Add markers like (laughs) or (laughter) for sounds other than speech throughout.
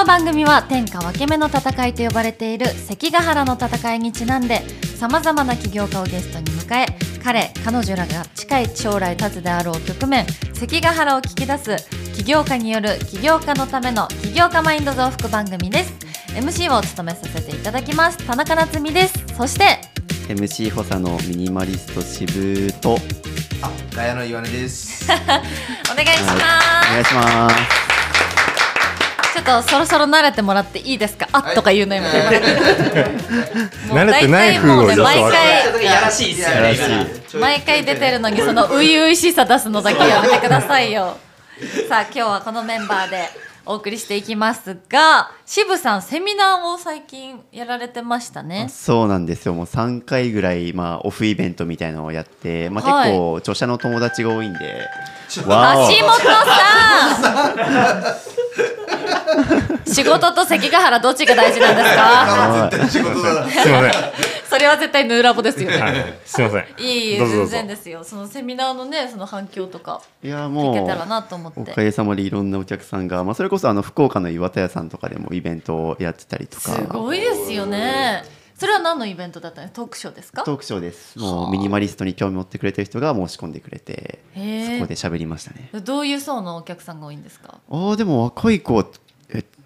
の番組は天下分け目の戦いと呼ばれている関ヶ原の戦いにちなんでさまざまな起業家をゲストに迎え彼彼女らが近い将来立つであろう局面関ヶ原を聞き出す起業家による起業家のための起業家マインド増幅番組です。MC を務めさせていただきます田中夏実です。そして MC 補佐のミニマリスト渋とあ、ガヤの岩根です。(laughs) お願いします、お願いしますちょっとそろそろ慣れてもらっていいですか？あっとか言うのやめて。もらってもう慣れてない風を毎回やらしいっすよねやらしい。今毎回出てるのにその初々しさ出すのだけやめてくださいよ。(laughs) さあ今日はこのメンバーでお送りしていきますが渋さんセミナーを最近やられてましたね。そうなんですよ。もう3回ぐらい、まあ、オフイベントみたいなのをやって、まあ、はい。結構著者の友達が多いんで、橋わお本さん (laughs) (laughs) 仕事と関ヶ原どっちが大事なんですか？あ、絶対仕事だな。すいません。それは絶対ヌーラボですよね。はい、すいません。いい全然ですよ。そのセミナーのねその反響とかいや聞もうけたらなと思って。おかげさまでいろんなお客さんが、まあ、それこそあの福岡の岩田屋さんとかでもイベントをやってたりとか。すごいですよね。それは何のイベントだったんですか？トークショーです。かトークショーですもうミニマリストに興味持ってくれてる人が申し込んでくれてそこで喋りましたね。どういう層のお客さんが多いんですか？ああでも若い子え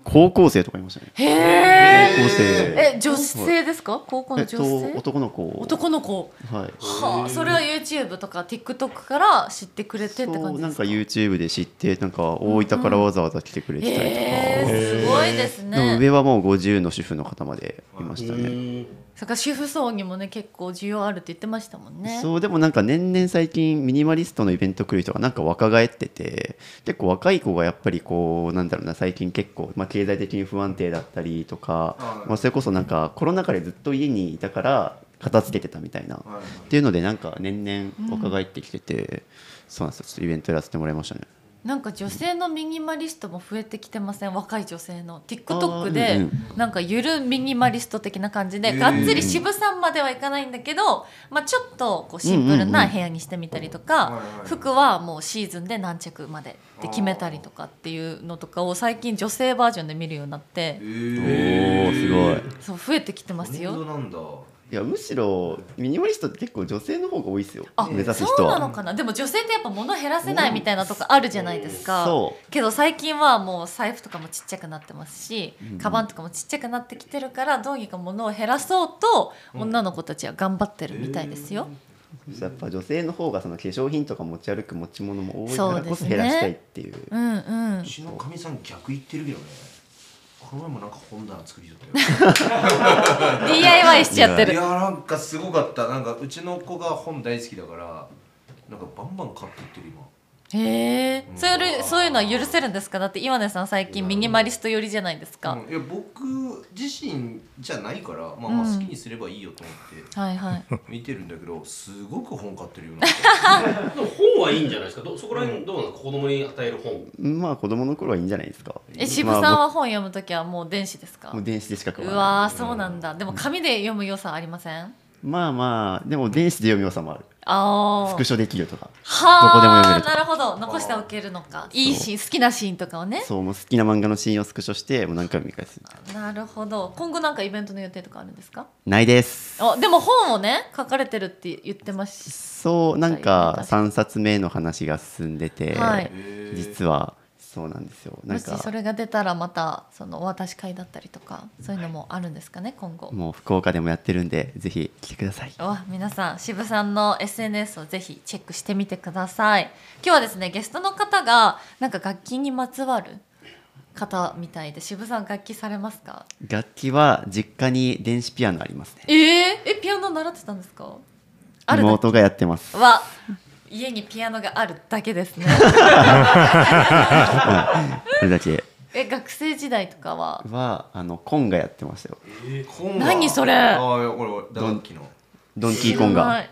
高校生とかいましたね。高校生。え女性ですか？高校のえっと女性、男の子。男の子。はい。はあそれは YouTube とか TikTok から知ってくれてってそうなんか感じですか？YouTube で知ってなんか大分からわざわざ来てくれてたりとか、へえすごいですね。上はもう50の主婦の方までいましたね。それから主婦層にもね結構需要あるって言ってましたもんね。そうでもなんか年々最近ミニマリストのイベント来る人がなんか若返ってて結構若い子がやっぱりこうなんだろうな最近結構、まあ、経済的に不安定だったりとかあまあ、それこそなんかコロナ禍でずっと家にいたから片付けてたみたいなっていうのでなんか年々若返ってきてて、そうなんですよ。ちょっとイベントやらせてもらいましたね。なんか女性のミニマリストも増えてきてません？若い女性の。あ TikTok ーでうん。なんかゆるミニマリスト的な感じで、がっつり渋さんまではいかないんだけど、まあ、ちょっとこうシンプルな部屋にしてみたりとか、服はもうシーズンで何着までって決めたりとかっていうのとかを最近女性バージョンで見るようになって。おーすごい。そう増えてきてますよ。いやむしろミニマリストって結構女性の方が多いですよ。あ目指すそうなのかな？でも女性ってやっぱ物減らせないみたいなとこあるじゃないですか、そけど最近はもう財布とかもちっちゃくなってますし、うんカバンとかもちっちゃくなってきてるからどうにか物を減らそうと女の子たちは頑張ってるみたいですよ、やっぱ女性の方がその化粧品とか持ち歩く持ち物も多いからこそ減らしたいっていう。うんうん。うちのかみさん逆言ってるけどね。この前もなんか本棚作りよったよ。(laughs) DIY しちゃっているやなんかすごかった。なんかうちの子が本大好きだから、なんかバンバン買っていってる今。へえそういうそういうのは許せるんですか？だって岩根さん最近ミニマリスト寄りじゃないですか、うん。いや僕自身じゃないから、まあまあうん。好きにすればいいよと思ってはいはい。(laughs) 見てるんだけど、すごく本買ってるよな。(laughs) でも本はいいんじゃないですか？どそこら辺どうなんですか？子供に与える本。まあ子供の頃はいいんじゃないですか。え渋さんまあは本読むときはもう電子ですか？僕もう電子でしか買わうわそうなんだ。でも紙で読む良さありません？いまあまあでも電子で読む良さもあるスクショできるとか。はあどこでも読めるとなるほど。残しておけるのか。いいシーン好きなシーンとかをね。そうもう好きな漫画のシーンをスクショしてもう何回も見返す。なるほど。今後なんかイベントの予定とかあるんですか？ないです。あでも本をね書かれてるって言ってますそうなんか3冊目の話が進んでて、はい実はそうなんですよ。なんかもしそれが出たらまたそのお渡し会だったりとかそういうのもあるんですかね今後。もう福岡でもやってるんでぜひ来てください。お皆さん渋さんの SNS をぜひチェックしてみてください。今日はですねゲストの方がなんか楽器にまつわる方みたいで渋さん楽器されますか？楽器は実家に電子ピアノありますね。えー、えピアノ習ってたんですか？妹がやってます。は家にピアノがあるだけですね。これだけえ学生時代とかは？はあのコンがやってましたよ本が何それ？ああいやこれこれ打楽器の。ドンキーコンが知らない。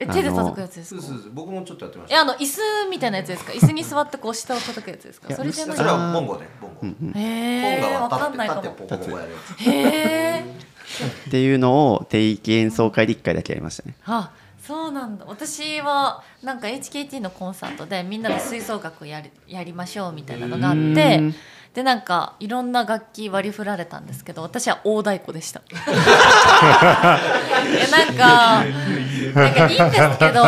え手で叩くやつですか？そうそうそう僕もちょっとやってましえあの椅子みたいなやつですか？椅子に座ってこう下を叩くやつですか？それじゃない？た。それはボンゴねボンゴ。へえわ本がかんないかも。立って立ってポコポコやるやつ。へえっていうのを定期演奏会で1回だけやりましたね。あそうなんだ。私はなんか HKT のコンサートでみんなで吹奏楽やりやりましょうみたいなのがあってででなんかいろんな楽器割り振られたんですけど私は大太鼓でした (laughs) えなんかなんかいいんですけど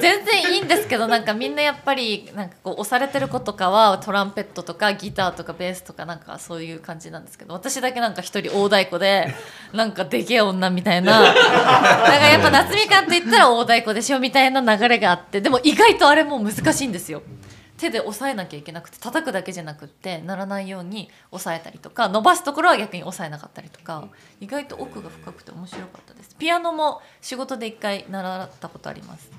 全然いいんですけどなんかみんなやっぱりなんかこう押されてる子とかはトランペットとかギターとかベースとかなんかそういう感じなんですけど私だけなんか一人大太鼓でなんかでけえ女みたいなだからやっぱ夏みかんと言ったら大太鼓でしょみたいな流れがあってでも意外とあれも難しいんですよ。手で押さえなきゃいけなくて叩くだけじゃなくってならないように押さえたりとか伸ばすところは逆に押さえなかったりとか意外と奥が深くて面白かったです。ピアノも仕事で一回習ったことあります。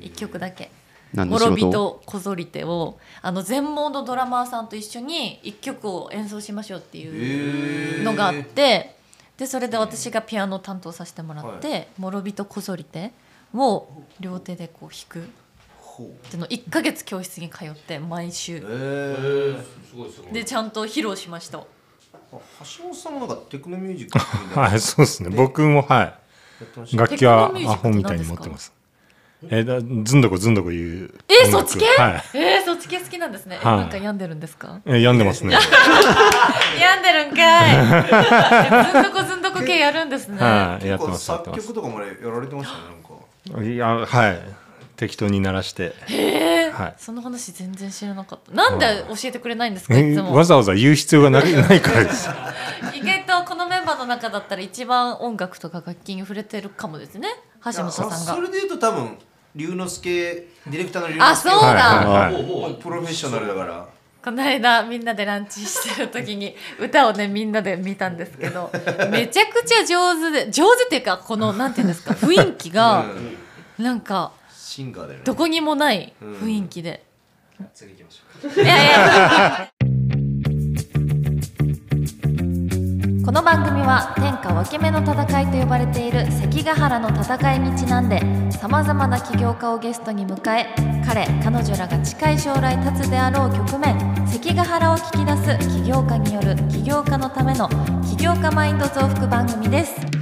一曲だけ。何の仕諸人事こぞりてをあの全盲のドラマーさんと一緒に一曲を演奏しましょうっていうのがあってでそれで私がピアノを担当させてもらって「諸人こぞりて」を両手でこう弾くほうっていうのを1ヶ月教室に通って毎週えすごいすごいでちゃんと披露しましたあ橋本さんもなんかテクノミュージック (laughs) はい、そうですね。僕もはい。た楽器はアホみたいに持ってます。えだずんどこずんどこ言う。え音楽そっち系はい。えー、そっち系好きなんですね、えはいなんか病んでるんですか？え病んでますね。(laughs) 病んでるんかいえずんどこずんどこ系やるんですね、はい、やって結構ます。作曲とかもねやられてましたねなんかいや、はい。適当に鳴らして。えー。はい。その話全然知らなかった。なんで教えてくれないんですか？えいつも。わざわざ言う必要がなないからです。(laughs) 意外とこのメンバーの中だったら一番音楽とか楽器に触れてるかもですね。橋本さんが。それで言うと多分龍之介ディレクターの龍あ之介そうだ、はいはいプロフェッショナルだから。この間みんなでランチしてる時に歌をねみんなで見たんですけど (laughs) めちゃくちゃ上手で上手っていうかこのなんていうんですか雰囲気がうん。なんかシンガーだよね。どこにもない雰囲気で、次行きましょういやいや。この番組は天下分け目の戦いと呼ばれている関ヶ原の戦いにちなんでさまざまな起業家をゲストに迎え彼彼女らが近い将来立つであろう局面関ヶ原を聞き出す起業家による起業家のための起業家マインド増幅番組です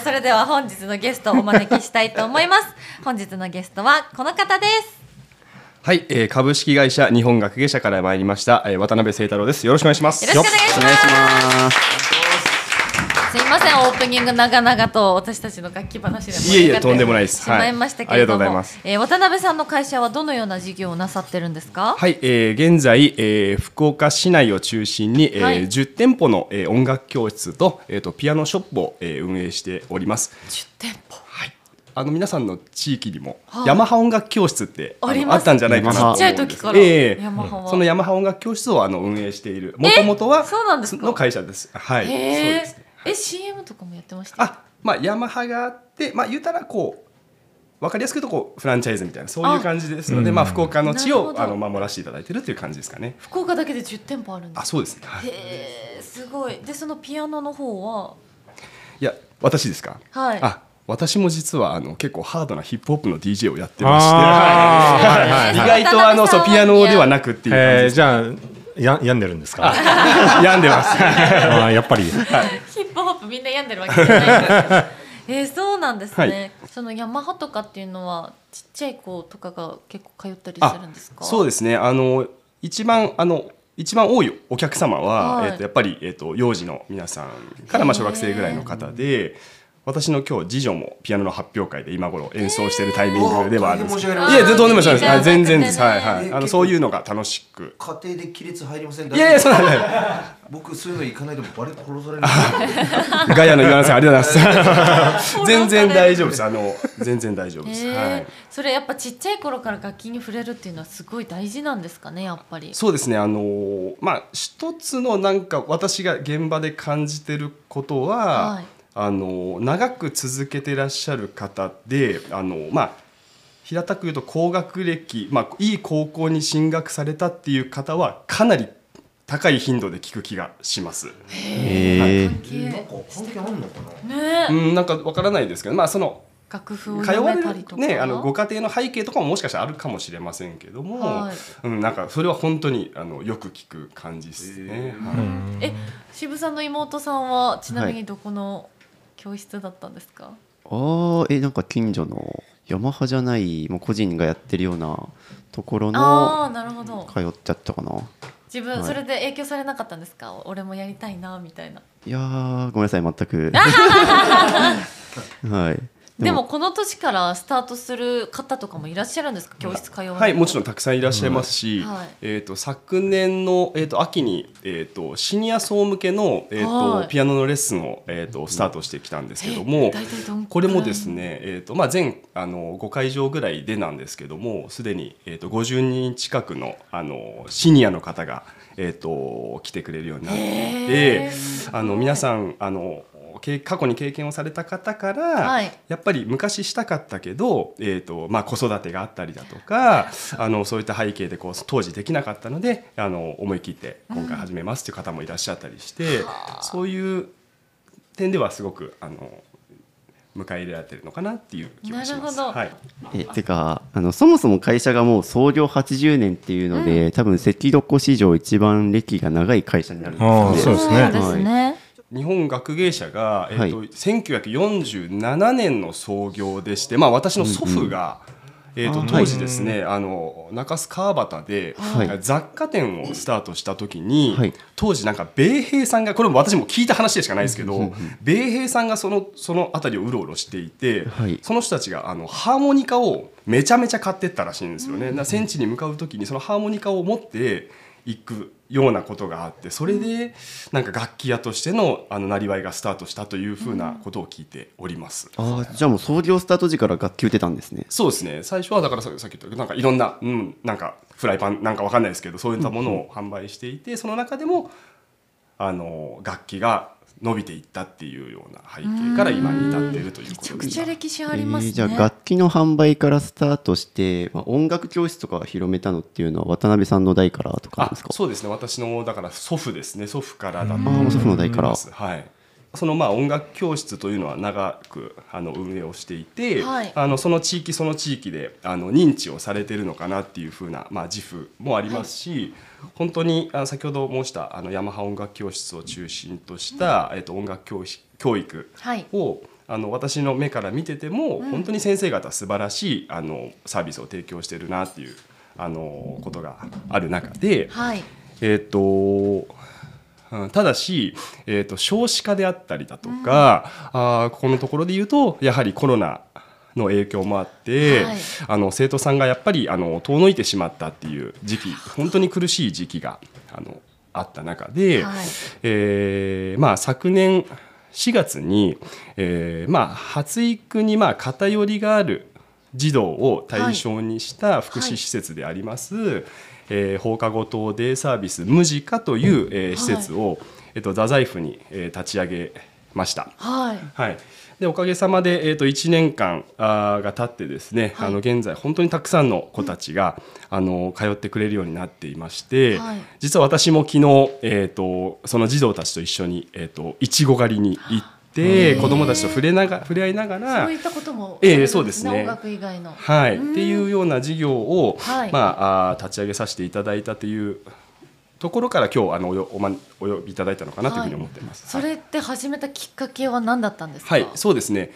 それでは本日のゲストをお招きしたいと思います (laughs) 本日のゲストはこの方ですはい、えー株式会社日本学芸社から参りました、えー渡辺誠太郎です。よろしくお願いします。よろしくお願いしますせん。オープニング長々と私たちの楽器話で盛り上がっていえいえとんでもないです。しまいましたけれども、はいありがとうございます。えー渡辺さんの会社はどのような事業をなさってるんですか？はい、えー現在、えー福岡市内を中心に、えーはい。10店舗の、えー音楽教室と,、えー、とピアノショップを、えー運営しております。10店舗はい、あの皆さんの地域にも、はい。ヤマハ音楽教室ってあのあったんじゃないかなとちっちゃい時からええ。ヤマハは。そのヤマハ音楽教室をあの運営しているもともとはそうなんですか？の会社です。はい、そうです。ね。え CM とかもやってました？あまあヤマハがあってまあ言うたらこう分かりやすく言うとこうフランチャイズみたいなそういう感じですのであまあ福岡の地をあの守らせていただいてるっていう感じですかね。福岡だけで10店舗あるんですあそうですね、はい、いへえすごい。でそのピアノの方は？や私ですか？はい。あ私も実はあの結構ハードなヒップホップの DJ をやってまして。はいはい意はい。外とあのそうピアノではなくっていう感じえー、ですじゃあや病んでるんですか？(laughs) 病んでます。(laughs) あーやっぱり。ヒップホップみんな病んでるわけじゃないんですけど (laughs) えー、そうなんですね、そのヤマハとかっていうのはちっちゃい子とかが結構通ったりするんですか？そうですね。あの一番あの一番多いお客様は、はい。えっとやっぱり、えっと幼児の皆さんからまあ小学生ぐらいの方で私の今日次女もピアノの発表会で今頃演奏しているタイミングではあるんです。えーいいや全然とんでもないです。全然ですい。いはいはい。あのえーそういうのが楽しく。家庭で亀裂入りませんいやいやそうなんだよ僕そういうの行かないとバレ殺されるガヤの言わなさんありがとうございます。(laughs) 全然大丈夫です。あの全然大丈夫です、へはい。えそれやっぱちっちゃい頃から楽器に触れるっていうのはすごい大事なんですかねやっぱり。そうですね。あのーまあ一つのなんか私が現場で感じてることは、はいあのー長く続けてらっしゃる方であのーまあ平たく言うと高学歴、まあ、いい高校に進学されたっていう方はかなり高い頻度で聞く気がします。なんか関係あんのかな？ね。えうん、なんかわからないですけど、まあその楽譜を通読われるめたりとか。ねあのご家庭の背景とかももしかしたらあるかもしれませんけども、はい。うんなんかそれは本当にあのよく聞く感じですね。はい。え渋さんの妹さんはちなみにどこの教室だったんですか、あああえなんか近所のヤマハじゃないもう個人がやってるようなところあのあなるほど。通っちゃったかな。自分はい。それで影響されなかったんですか、俺もやりたいなみたいな。いやーごめんなさい全く。(laughs) はいでもこの年からスタートする方とかもいらっしゃるんですか？教室通わはい、もちろんんたくさんいらっしゃいますし、はい。えー、と昨年の、えー、と秋に、えー、とシニア層向けの、えーとはい。ピアノのレッスンを、えー、とスタートしてきたんですけども、これもですね、えーとまあ、全あの5会場ぐらいでなんですけどもすでに、えー、と50人近くのあのシニアの方が、えー、と来てくれるようになっていへてあの皆さんあのけ過去に経験をされた方から、はい。やっぱり昔したかったけど、えーとまあ、子育てがあったりだとか (laughs) あのそういった背景でこう当時できなかったのであの思い切って今回始めますという方もいらっしゃったりして、そういう点ではすごくあの迎え入れられてるのかなっていう気がします。なるほど。はい、えてかあのそもそも会社がもう創業80年っていうので、多分赤床史上一番歴が長い会社になるんですああねそうですね。そうですね、日本学芸社が、えーとはい1947年の創業でして、まあ、私の祖父が、えー、とあ当時ですね、あの中洲川端で、はい。雑貨店をスタートした時に、はい。当時なんか米兵さんがこれも私も聞いた話でしかないですけど、米兵さんがそのその辺りをうろうろしていて、はい。その人たちがあのハーモニカをめちゃめちゃ買ってったらしいんですよね。だから戦地に向かう時にそのハーモニカを持っていくようなことがあってそれでなんか楽器屋としてのあのなりわいがスタートしたというふうなことを聞いております。ああじゃあもう創業スタート時から楽器売ってたんですね。そうですね。最初はだからささっき言ったなんかいろんな、うん、なんかフライパンなんかわかんないですけどそういったものを販売していてその中でもあの楽器が伸びていったっていうような背景から今に至っているというめちゃくことですちゃ歴史ありますね、えーじゃあ楽器の販売からスタートして、まあ、音楽教室とかを広めたのっていうのは渡辺さんの代からとかそうですね。私のだから祖父ですね。祖父からだとあもう祖父の代から。思います。はいそのまあ音楽教室というのは長くあの運営をしていて、はい。あのその地域その地域であの認知をされてるのかなっていうふうな、まあ、自負もありますし、本当にあ先ほど申したあのヤマハ音楽教室を中心とした、えっと、音楽教師教育はい。をあの私の目から見てても、本当に先生方素晴らしいあのサービスを提供してるなっていうあのことがある中で、はい。えっ、とうんただし、えー、と少子化であったりだとか、あーここのところで言うとやはりコロナの影響もあって、はい。あの生徒さんがやっぱりあの遠のいてしまったっていう時期 (laughs) 本当に苦しい時期があのあった中で、はい。えーまあ、昨年4月に、えーまあ、発育にまあ偏りがある児童を対象にした福祉施設であります、えー放課後等デイサービスムジカという、えー施設を、えっと、太宰府に、えー立ち上げました。はい。はい、でおかげさまで、えー、と1年間あーが経ってですね、はい。あの現在本当にたくさんの子たちが、あの通ってくれるようになっていまして、はい。実は私も昨日、えー、とその児童たちと一緒に、えー、といちご狩りに行って子どもたちと触れなが触れ合いながらそういったこともええそうですね。音楽以外の。はい、うん。っていうような事業を、はい。まあ、あー立ち上げさせていただいたというところから今日あのおよお,、ま、お呼びいただいたのかなというふうに思ってい。ます。それって始めたきっかけは何だったんですか？はい、そうですね。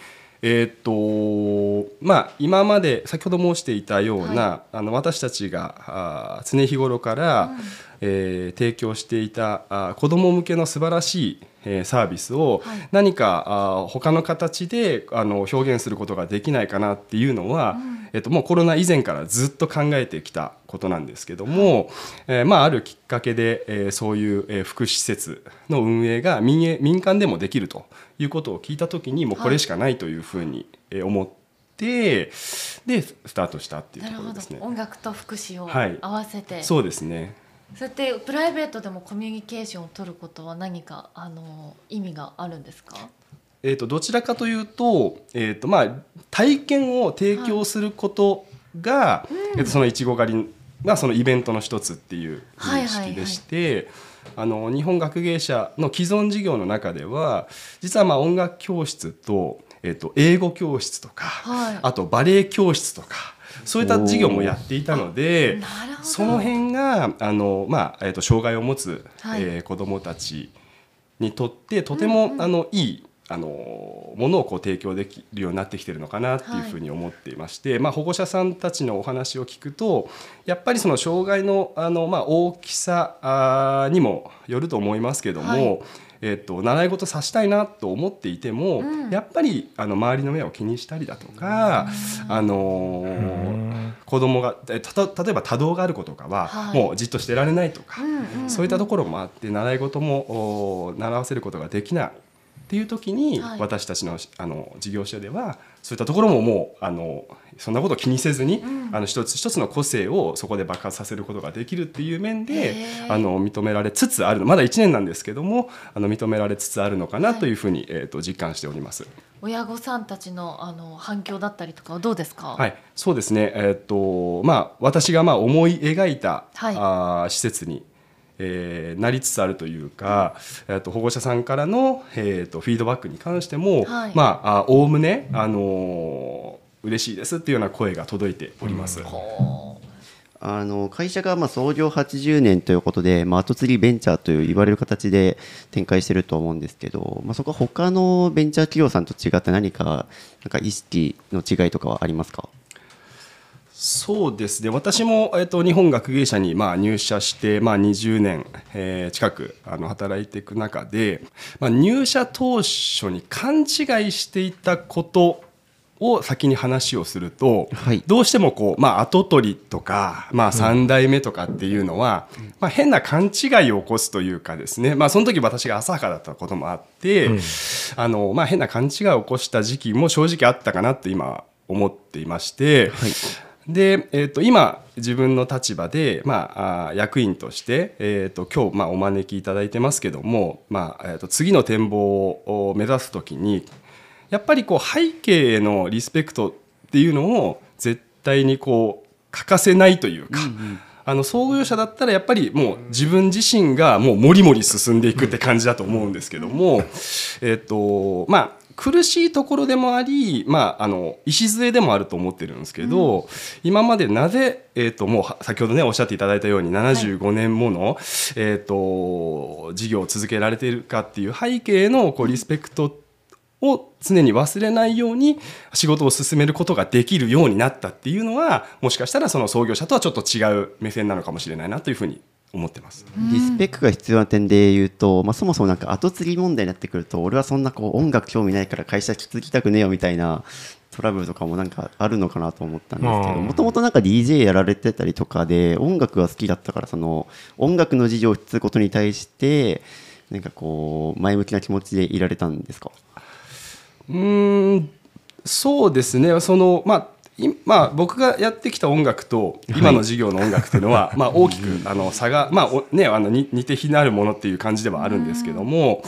えーっとまあ、今まで先ほど申していたような、あの私たちがあー常日頃から、えー提供していたあー子ども向けの素晴らしい、えーサービスをはい。何かあー他の形であの表現することができないかなっていうのは、えっと、もうコロナ以前からずっと考えてきたことなんですけども、えーまあ、あるきっかけで、えーそういう、えー福祉施設の運営が民営民間でもできるということを聞いた時にもうこれしかないというふうに、えー思ってでスタートしたっていうなるほどところですね。音楽と福祉をはい。合わせて、そうですねそうやってプライベートでもコミュニケーションを取ることは何かあの意味があるんですか？えー、とどちらかというと,、えーとまあ、体験を提供することが、えーとそのいちご狩りがそのイベントの一つっていう認識でして。あの日本学芸社の既存事業の中では実はまあ音楽教室と,、えー、と英語教室とか、はい。あとバレエ教室とかそういった事業もやっていたのでその辺があの、まあえー、と障害を持つ、はい。えー子どもたちにとってとても、あのいいあのものをこう提供できるようになってきてるのかなっていうふうに思っていまして、まあ、保護者さんたちのお話を聞くとやっぱりその障害のあの、まあ、大きさにもよると思いますけども、はいえっと習い事させたいなと思っていても、やっぱりあの周りの目を気にしたりだとか、あのー子供がえたと例えば多動がある子とかは、はい。もうじっとしてられないとか、うんうんそういったところもあって習い事もお習わせることができないっていう時に、はい。私たちのあの事業所ではそういったところももうあのそんなことを気にせずに、あの一つ一つの個性をそこで爆発させることができるっていう面であの認められつつあるまだ1年なんですけどもあの認められつつあるのかなというふうに、えー、と実感しております。親御さんたちのあの反響だったりとかはどうですか、はい、そうですね。えーっとまあ私がまあ思い描いた、はい。あー施設に、えーなりつつあるというか、えと保護者さんからのえーっとフィードバックに関しても、はい。まああおおむねあのー嬉しいですっていうような声が届いております。ほあ。の会社がまあ創業80年ということで、まあ、後継ぎベンチャーという言われる形で展開してると思うんですけど、まあ、そこは他のベンチャー企業さんと違って何かなんか意識の違いとかはありますか？そうですね。私も、えっと日本学芸社にまあ入社して、まあ、20年、えー近くあの働いていく中で、まあ、入社当初に勘違いしていたことを先に話をすると、はい。どうしてもこう、まあ、後取りとか、まあ、3代目とかっていうのは、まあ、変な勘違いを起こすというかですね、まあ、その時私が浅はかだったこともあって、あのまあ、変な勘違いを起こした時期も正直あったかなって今思っていまして、で、えー、と今自分の立場で、まあ、役員として、えー、と今日、まあ、お招きいただいてますけども、まあえー、と次の展望を目指す時にやっぱりこう背景へのリスペクトっていうのを絶対にこう欠かせないというか。あの創業者だったらやっぱりもう自分自身がもうもりもり進んでいくって感じだと思うんですけども、えっとまあ苦しいところでもあり、まあ、あの礎でもあると思ってるんですけど、今までなぜ、えっともうは先ほどねおっしゃっていただいたように75年もの、えっと事業を続けられているかっていう背景のこうリスペクトを常に忘れないように仕事を進めることができるようになったっていうのはもしかしたらその創業者とはちょっと違う目線なのかもしれないなというふうに思ってます。リスペクトが必要な点で言うと、まあ、そもそもなんか後継ぎ問題になってくると俺はそんなこう音楽興味ないから会社続きたくねえよみたいなトラブルとかもなんかあるのかなと思ったんですけどうん。もともとなんか DJ やられてたりとかで音楽が好きだったからその音楽の事業を引き継ぐことに対してなんかこう前向きな気持ちでいられたんですか？うーんそうですね。そのまあいまあ、僕がやってきた音楽と今の授業の音楽っていうのは、(laughs) まあ、大きくあの差が、まあおね、あのに似て非なるものっていう感じではあるんですけども、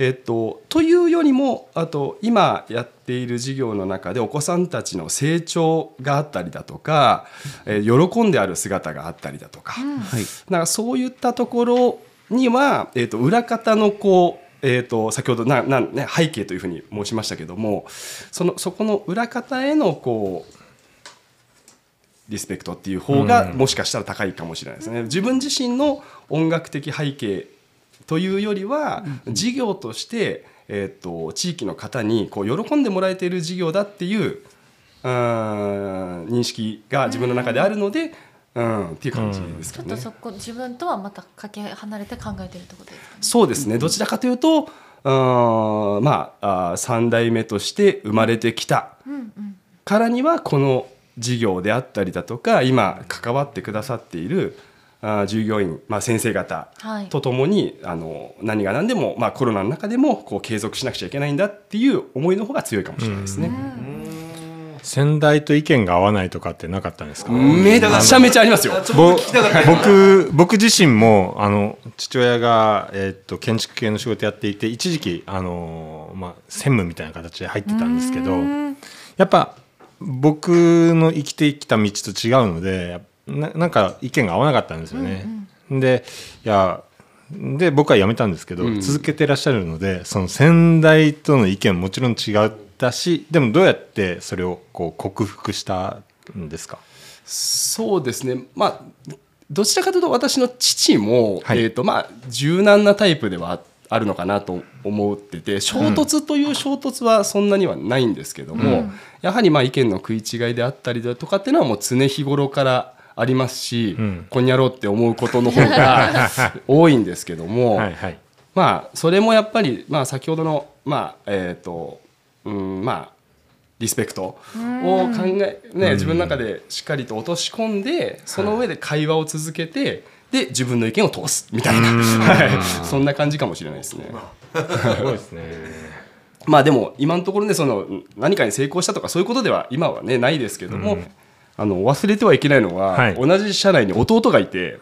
えっと、というよりもあと今やっている授業の中でお子さんたちの成長があったりだとか、えー喜んである姿があったりだとか、はい。なんかそういったところには、えー、と裏方のこう、えー、と先ほどななん、ね、背景というふうに申しましたけどもそのそこの裏方へのこうリスペクトっていう方がもしかしたら高いかもしれないですね。自分自身の音楽的背景というよりは事業として、えー、と地域の方にこう喜んでもらえている事業だっていううーん認識が自分の中であるので、うん、っていう感じですかね。ちょっとそこ自分とはまたかけ離れて考えてるってことですかね。そうですね。どちらかというとうーんまああ3代目として生まれてきたうん。うん。からにはこの事業であったりだとか今関わってくださっている従業員、まあ、先生方はい。とともにあの何が何でも、まあ、コロナの中でもこう継続しなくちゃいけないんだっていう思いの方が強いかもしれないですね。先代と意見が合わないとかってなかったんですか？めちゃめちゃありますよ。ぼ僕僕自身もあの父親が、えーっと建築系の仕事やっていて一時期あの、まあ、専務みたいな形で入ってたんですけどやっぱ僕の生きてきた道と違うのでななんか意見が合わなかったんですよね。でいやで僕は辞めたんですけど、続けてらっしゃるのでその先代との意見ももちろん違ったしでもどうやってそれをこう克服したんですか？そうですね、まあ、どちらかというと私の父も、はい。えーとまあ、柔軟なタイプではああるのかなと思ってて衝突という衝突はそんなにはないんですけども、やはりまあ意見の食い違いであったりだとかっていうのはもう常日頃からありますし、うん。こんにゃろうって思うことの方が (laughs) 多いんですけども、はいはい。まあそれもやっぱり、まあ、先ほどのまあえっ、とうんまあリスペクトを考え、ね、自分の中でしっかりと落とし込んでその上で会話を続けてで自分の意見を通すみたいな、はい、そんな感じかもしれないですね。すごいですね。まあでも今のところねその何かに成功したとかそういうことでは今はねないですけども、あの忘れてはいけないのは、はい。同じ社内に弟がいて。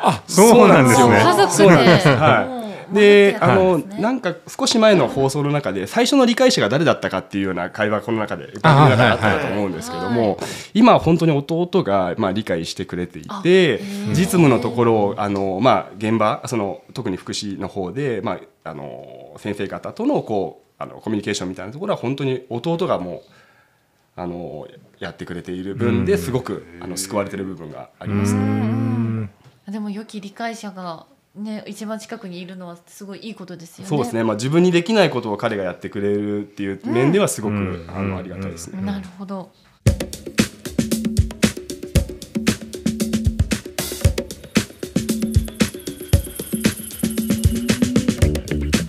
あそうなんですそうね家族で。そうなんです。はいで、あの、なんか少し前の放送の中で最初の理解者が誰だったかっていうような会話この中であ番組の中であったかと思うんですけども、今は本当に弟がまあ理解してくれていて実務のところをあのまあ現場その特に福祉の方でまああの先生方とのこうあのコミュニケーションみたいなところは本当に弟がもうあのやってくれている分ですごくあの救われてる部分がありますね。でも良き理解者がね一番近くにいるのはすごいいいことですよね。そうですね、まあ、自分にできないことを彼がやってくれるっていう面ではすごく、うんあのありがたいですね。なるほど。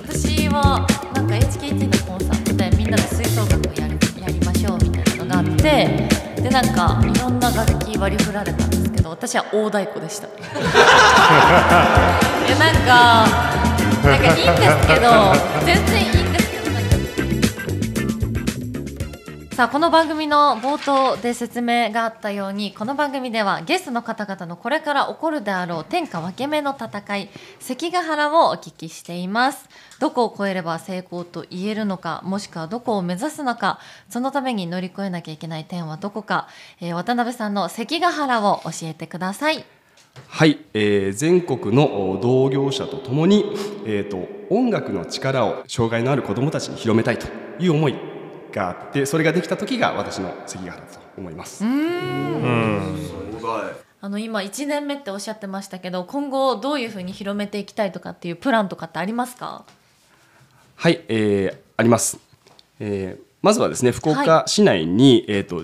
私はなんか HKT のコンサートでみんなで吹奏楽をやりやりましょうみたいなのがあってでなんかいろんな楽器割り振られたんですけど私は大太鼓でした。(laughs) いやなんかなんかいいんですけど全然さあこの番組の冒頭で説明があったようにこの番組ではゲストの方々のこれから起こるであろう天下分け目の戦い関ヶ原をお聞きしています。どこを越えれば成功と言えるのかもしくはどこを目指すのかそのために乗り越えなきゃいけない点はどこか、えー渡辺さんの関ヶ原を教えてください。はい、えー全国の同業者とともに、えー、と音楽の力を障害のある子どもたちに広めたいという思いがあってそれができた時が私の関ヶ原だと思います。あの今1年目っておっしゃってましたけど今後どういうふうに広めていきたいとかっていうプランとかってありますか？はい、えーあります、えーまずはですね福岡市内に、えー、と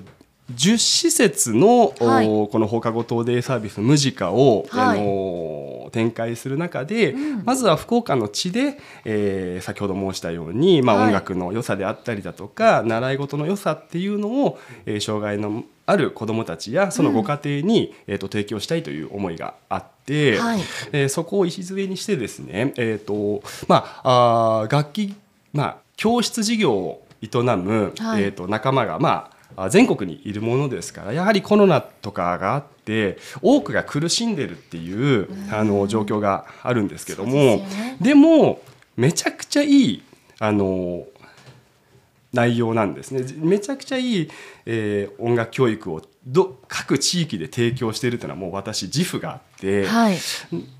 10施設の、おはい。この放課後等デイサービスムジカを、はいあのー展開する中で、まずは福岡の地で、えー先ほど申したように、まあ、はい。音楽の良さであったりだとか、習い事の良さっていうのを、えー障害のある子どもたちやそのご家庭に、えー、と提供したいという思いがあって、はい。えーそこを礎にしてですね、えーとまあ、あー楽器、まあ、教室事業を営む、はい。えー、と仲間が、まあ、あ全国にいるものですからやはりコロナとかがあって多くが苦しんでるっていうあの状況があるんですけどもでもめちゃくちゃいいあの内容なんですね。めちゃくちゃいい、えー音楽教育をど各地域で提供しているというのはもう私自負があって、はい。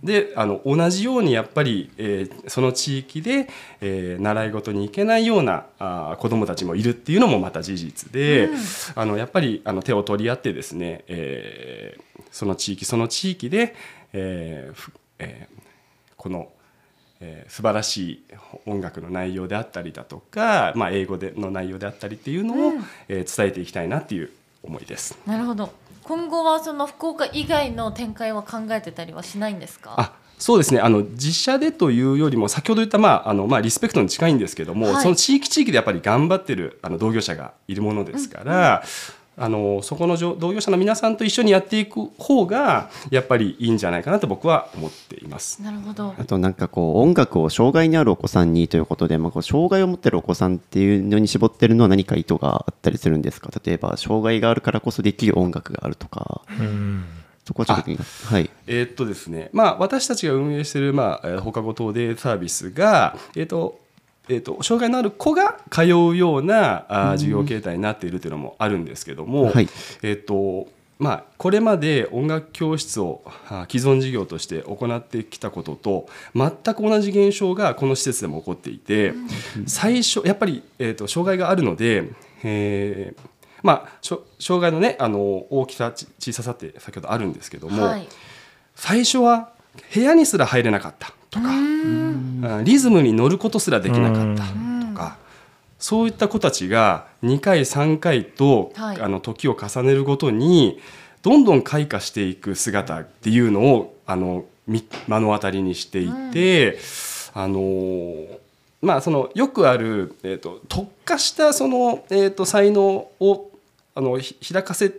であの同じようにやっぱり、えーその地域で、えー習い事に行けないようなあー子どもたちもいるっていうのもまた事実で、あのやっぱりあの手を取り合ってですね、えーその地域その地域で、えーふえーこの、えー素晴らしい音楽の内容であったりだとか、まあ、英語での内容であったりっていうのを、えー伝えていきたいなっていう思いです。なるほど。今後はその福岡以外の展開は考えてたりはしないんですか？あそうですね。あの実写でというよりも先ほど言った、まああのまあ、リスペクトに近いんですけども、はい。その地域地域でやっぱり頑張ってるあの同業者がいるものですから、あのそこのじょ同業者の皆さんと一緒にやっていく方がやっぱりいいんじゃないかなと僕は思っています。なるほど。あとなんかこう音楽を障害にあるお子さんにということで、まあ、こう障害を持ってるお子さんっていうのに絞ってるのは何か意図があったりするんですか？例えば障害があるからこそできる音楽があるとか。そこはちょっとい。えーっとですね。まあ、私たちが運営している、まあ、えー放課後等デイサービスが、えーっとえーっと障害のある子が通うようなあー授業形態になっているというのもあるんですけども、はい。えーっとまあ、これまで音楽教室を既存事業として行ってきたことと全く同じ現象がこの施設でも起こっていて、最初やっぱり、えーっと障害があるので、えーまあ、障害の,、ね、あの大きさち小ささって先ほどあるんですけども、はい。最初は部屋にすら入れなかったとか、リズムに乗ることすらできなかったとか、そういった子たちが2回3回と、はい。あの時を重ねるごとにどんどん開花していく姿っていうのをあのみ目の当たりにしていて、あのーまあそのよくある、えー、と特化したその、えー、と才能をあのひ開かせ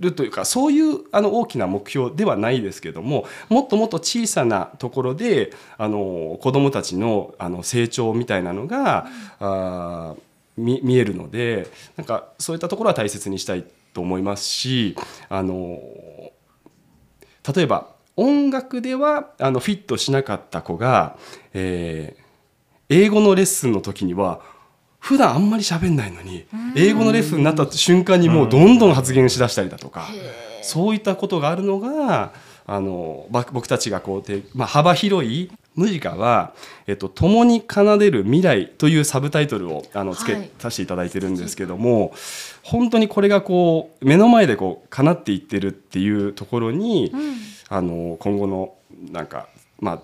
るというかそういうあの大きな目標ではないですけどももっともっと小さなところであの子どもたちのあの成長みたいなのが、あー見見えるのでなんかそういったところは大切にしたいと思いますしあの例えば音楽ではあのフィットしなかった子が、えー英語のレッスンの時には普段あんまり喋んないのに英語のレッスンになった瞬間にもうどんどん発言しだしたりだとか、そういったことがあるのがあのば僕たちがこうて、まあ、幅広いムジカは、えっと「共に奏でる未来」というサブタイトルをあのつけはいさせていただいてるんですけども、本当にこれがこう目の前でこう叶っていってるっていうところに、あの今後のなんかまあ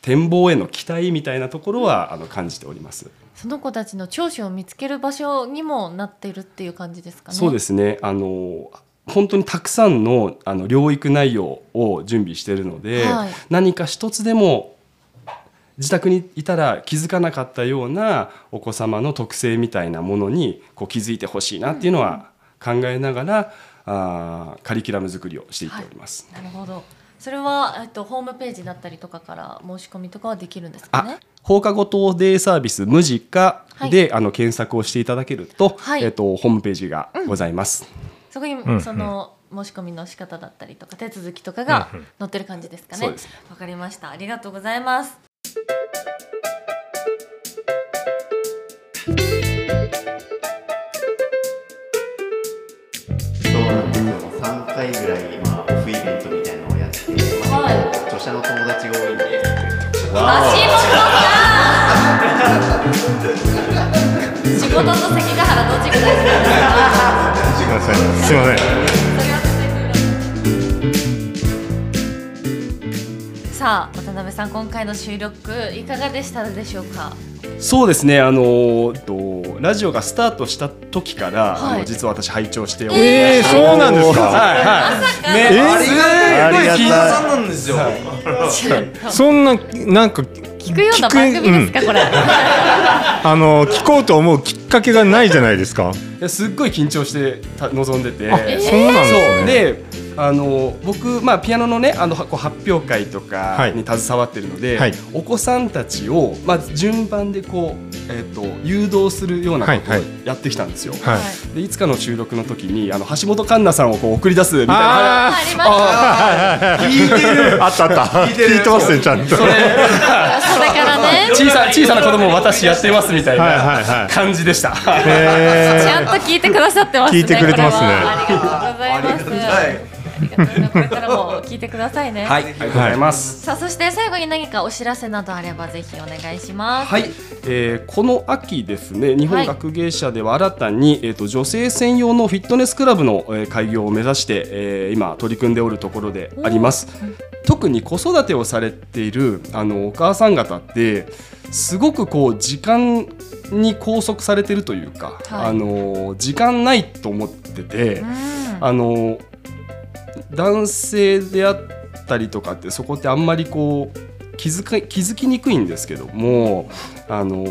展望への期待みたいなところはあの感じております。その子たちの長所を見つける場所にもなっているっていう感じですかね。そうですねあの本当にたくさんのあの療育内容を準備しているので、はい何か一つでも自宅にいたら気づかなかったようなお子様の特性みたいなものにこう気づいてほしいなっていうのは考えながら、あーカリキュラム作りをしていっております。なるほど。それはえっとホームページだったりとかから申し込みとかはできるんですかね？あ。放課後等デイサービスムジカで、あの検索をしていただけると、はいえっとホームページがございます。そこに、んその申し込みの仕方だったりとか手続きとかが載ってる感じですかね？そうですわかりました。ありがとうございます。そうなんですよもう3回ぐらいの友達が多いんで。(laughs) 仕事と関ヶ原どっちが大事なんですか？(laughs) すいません。さあ渡辺さん今回の収録いかがでしたでしょうか？そうですね。あのとラジオがスタートした時から、はい。あの実は私拝聴しておりましえー、そうなんですか？はいはい。ね、えーありがたい。ありがたい。金さんなんですよ。そんななんか聞聞くような番組ですか、これ。(laughs) あの聞こうと思うきっかけがないじゃないですか。すっごい緊張してた臨んでて。そうなんですねあの僕、まあ、ピアノのねあのこう発表会とかはい。に携わってるので、はい。お子さんたちを、まあ、順番でこう、えっと誘導するようなことをはいはい。やってきたんですよ。はい。でいつかの収録の時にあの橋本環奈さんをこう送り出すみたいな。あありました聞いてる。(laughs) あったあった。聞いてますねちゃんと。それ。それからね。(laughs) 小さ小さな子供を私やってますみたいはいはいはない。感じでした。へちゃんと聞いてくださってますね聞いてくれてますね。ありがとうございますこれからも聞いてくださいね。はい。ありがとうございます。さあそして最後に何かお知らせなどあればぜひお願いします。はい、えーこの秋ですね日本学芸社では新たに、えー、と女性専用のフィットネスクラブの、えー開業を目指して、えー今取り組んでおるところであります。特に子育てをされているあのお母さん方ってすごくこう時間に拘束されてるというか、はい。あの時間ないと思ってて。うん。あの男性であったりとかってそこってあんまりこう気づか気づきにくいんですけどもあの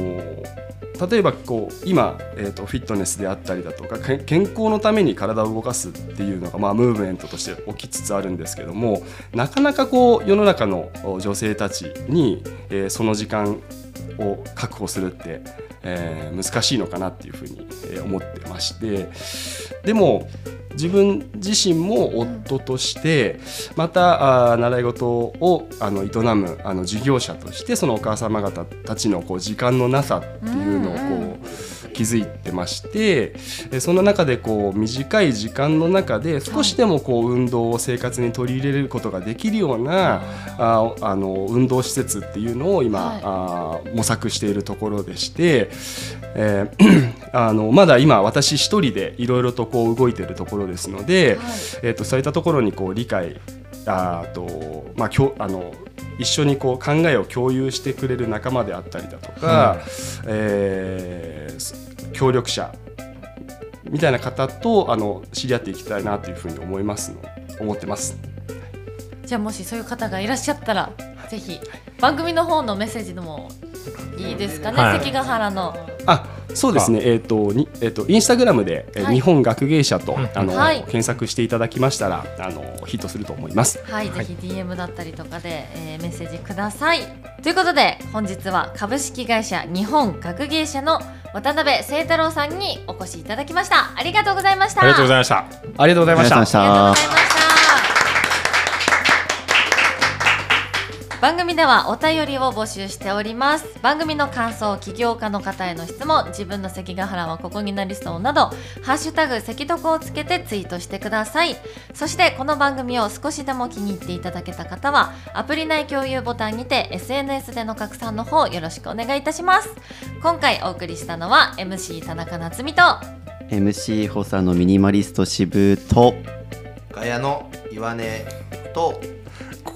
例えばこう今、えー、とフィットネスであったりだとか健康のために体を動かすっていうのが、まあ、ムーブメントとして起きつつあるんですけどもなかなかこう世の中の女性たちに、えーその時間を確保するって、えー難しいのかなっていうふうに、思ってましてでも自分自身も夫としてまたあー習い事をあの営むあの事業者としてそのお母様方たちのこう時間のなさっていうのをこうん。う気づいてましてえその中でこう短い時間の中で少しでもこう運動を生活に取り入れることができるようなああの運動施設っていうのを今、はい。あー模索しているところでして、えー (clears throat) あのまだ今私一人でいろいろとこう動いているところですので、はいえー、とそういったところにこう理解あーとまあきょあの一緒にこう考えを共有してくれる仲間であったりだとか、えーす協力者みたいな方とあの知り合っていきたいなというふうに思いますの思ってます。じゃあもしそういう方がいらっしゃったらぜひ番組の方のメッセージでもいいですかね、はい関ヶ原のあそうですね、えーとにえー、とインスタグラムで、えーはい日本学芸社と、あのはい検索していただきましたらあのヒットすると思います。はい、ぜひ DM だったりとかで、えーメッセージください。ということで本日は株式会社日本学芸社の渡辺清太郎さんにお越しいただきました。ありがとうございました。ありがとうございいました。ありがとうございました。ありがとうございましした。番組ではお便りを募集しております。番組の感想起業家の方への質問自分の関ヶ原はここになりそうなどハッシュタグ関床をつけてツイートしてください。そしてこの番組を少しでも気に入っていただけた方はアプリ内共有ボタンにて SNS での拡散の方よろしくお願いいたします。今回お送りしたのは MC 田中夏実と MC 補佐のミニマリスト渋とガヤの岩根と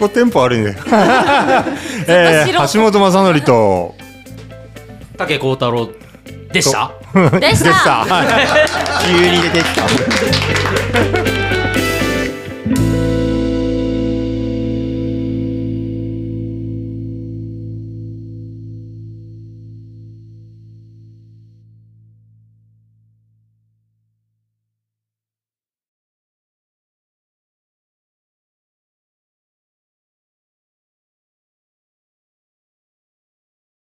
ここテンポ悪いね。(laughs) えー、橋本正則と。竹幸太郎でした。でした。(laughs) はい。(laughs) 急に出てきた